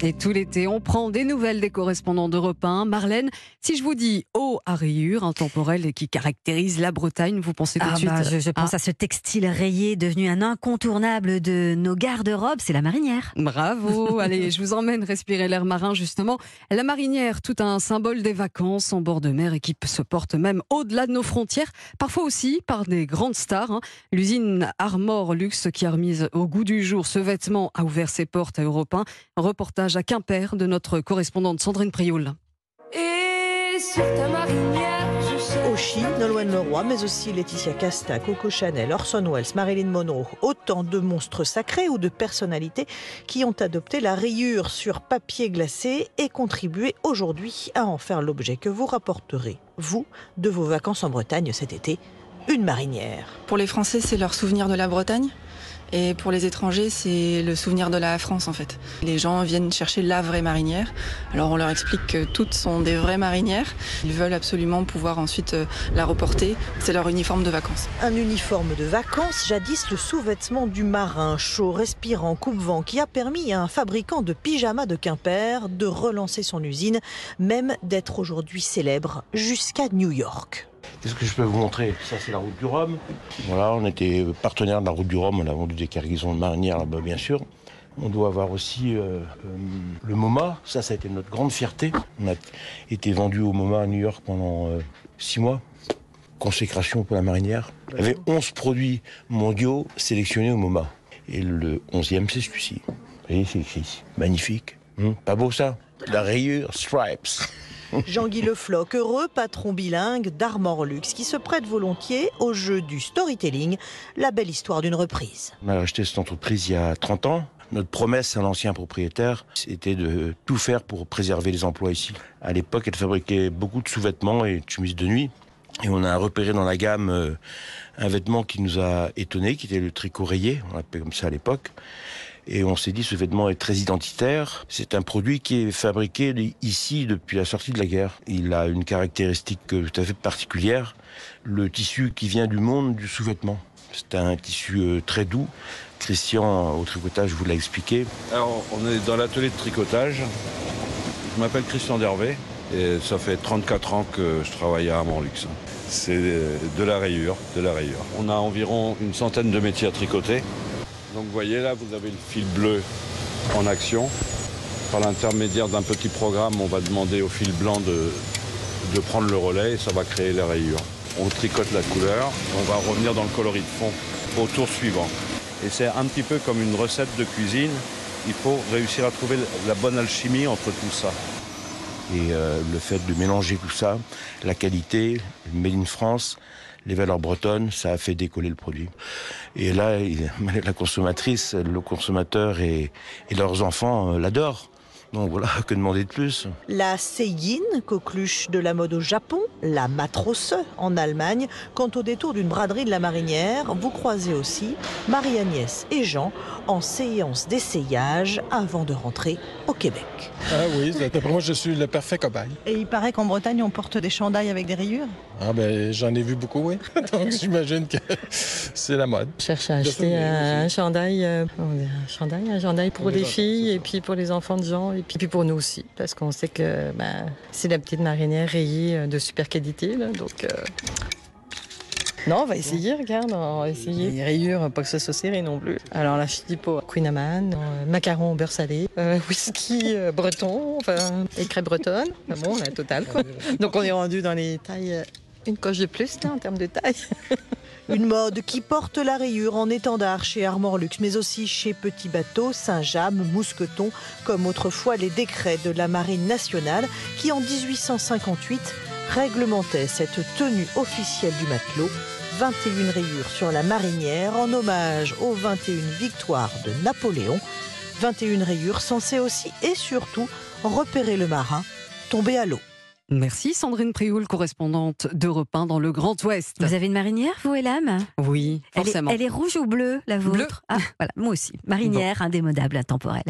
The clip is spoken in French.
Et tout l'été, on prend des nouvelles des correspondants d'Europe 1. Marlène, si je vous dis eau à rayures, intemporel qui caractérise la Bretagne, vous pensez tout ah de suite bah, je, je, pense ah. à ce textile rayé devenu un incontournable de nos garde-robes, c'est la marinière. Bravo, allez, je vous emmène respirer l'air marin justement. La marinière, tout un symbole des vacances en bord de mer et qui se porte même au-delà de nos frontières, parfois aussi par des grandes stars. Hein. L'usine Armor Luxe qui a remis au goût du jour ce vêtement a ouvert ses portes à Europe 1. Reportage à Quimper de notre correspondante Sandrine Prioul. Et sur ta marinière, Oshi, Nolwenn Leroy, mais aussi Laetitia Casta, Coco Chanel, Orson Welles, Marilyn Monroe, autant de monstres sacrés ou de personnalités qui ont adopté la rayure sur papier glacé et contribué aujourd'hui à en faire l'objet que vous rapporterez, vous, de vos vacances en Bretagne cet été, une marinière. Pour les Français, c'est leur souvenir de la Bretagne? Et pour les étrangers, c'est le souvenir de la France en fait. Les gens viennent chercher la vraie marinière. Alors on leur explique que toutes sont des vraies marinières. Ils veulent absolument pouvoir ensuite euh, la reporter. C'est leur uniforme de vacances. Un uniforme de vacances, jadis le sous-vêtement du marin, chaud, respirant, coupe-vent, qui a permis à un fabricant de pyjamas de Quimper de relancer son usine, même d'être aujourd'hui célèbre jusqu'à New York. Qu'est-ce que je peux vous montrer? Ça, c'est la route du Rhum. Voilà, on était partenaire de la route du Rhum. On a vendu des cargaisons de marinières là-bas, bien sûr. On doit avoir aussi euh, euh, le MoMA. Ça, ça a été notre grande fierté. On a été vendu au MoMA à New York pendant euh, six mois. Consécration pour la marinière. Il y avait 11 produits mondiaux sélectionnés au MoMA. Et le 11e, c'est celui-ci. Vous voyez, c'est écrit Magnifique. Hum, pas beau ça? La rayure Stripes. Jean-Guy Le Floch, heureux patron bilingue d'Armor Luxe, qui se prête volontiers au jeu du storytelling, la belle histoire d'une reprise. On a acheté cette entreprise il y a 30 ans. Notre promesse à l'ancien propriétaire, c'était de tout faire pour préserver les emplois ici. À l'époque, elle fabriquait beaucoup de sous-vêtements et de chemises de nuit. Et on a repéré dans la gamme euh, un vêtement qui nous a étonné, qui était le tricot rayé, on l'appelait comme ça à l'époque. Et on s'est dit, ce vêtement est très identitaire. C'est un produit qui est fabriqué ici depuis la sortie de la guerre. Il a une caractéristique tout à fait particulière. Le tissu qui vient du monde du sous-vêtement. C'est un tissu euh, très doux. Christian, au tricotage, vous l'a expliqué. Alors, on est dans l'atelier de tricotage. Je m'appelle Christian Dervé et ça fait 34 ans que je travaille à Armand Luxe. C'est de la rayure, de la rayure. On a environ une centaine de métiers à tricoter. Donc vous voyez là, vous avez le fil bleu en action. Par l'intermédiaire d'un petit programme, on va demander au fil blanc de, prendre le relais et ça va créer les rayures. On tricote la couleur, on va revenir dans le coloris de fond au tour suivant. Et c'est un petit peu comme une recette de cuisine. Il faut réussir à trouver la bonne alchimie entre tout ça. Et euh, le fait de mélanger tout ça, la qualité, made in France, les valeurs bretonnes, ça a fait décoller le produit. Et là, la consommatrice, le consommateur et, leurs enfants euh, l'adorent. Donc voilà, que demander de plus? La Seiyin, coqueluche de la mode au Japon, la Matrosse en Allemagne. Quant au détour d'une braderie de la marinière, vous croisez aussi Marie-Agnès et Jean en séance d'essayage avant de rentrer au Québec. Ah oui, d'après moi, je suis le parfait cobaye. Et il paraît qu'en Bretagne, on porte des chandails avec des rayures? Ah ben, j'en ai vu beaucoup, oui. Donc j'imagine que c'est la mode. Je cherche à acheter un, chandail, euh, un chandail, un chandail pour, les, filles et puis pour les enfants de Jean et puis pour nous aussi, parce qu'on sait que ben, c'est la petite marinière rayée euh, de super qualité, donc. Euh, non, on va essayer, regarde, on va essayer. Les rayures, pas que ça soit serré non plus. Alors la Filippo Queen Amman, euh, macaron beurre salé, whisky breton, enfin, et crêpes bretonnes. bon, la totale quoi. Donc on est rendu dans les tailles, une coche de plus là, en termes de taille. Une mode qui porte la rayure en étendard chez Armor Luxe, mais aussi chez Petit Bateau, Saint-James, Mousqueton, comme autrefois les décrets de la Marine nationale qui en 1858 réglementaient cette tenue officielle du matelot. 21 rayures sur la marinière en hommage aux 21 victoires de Napoléon. 21 rayures censées aussi et surtout repérer le marin tombé à l'eau. Merci Sandrine Prioul, correspondante d'Europe 1 dans le Grand Ouest. Vous avez une marinière, vous, Elam? Oui, forcément. Elle est, elle est, rouge ou bleue, la vôtre? Bleu. Ah, voilà, moi aussi. Marinière, indémodable, intemporelle.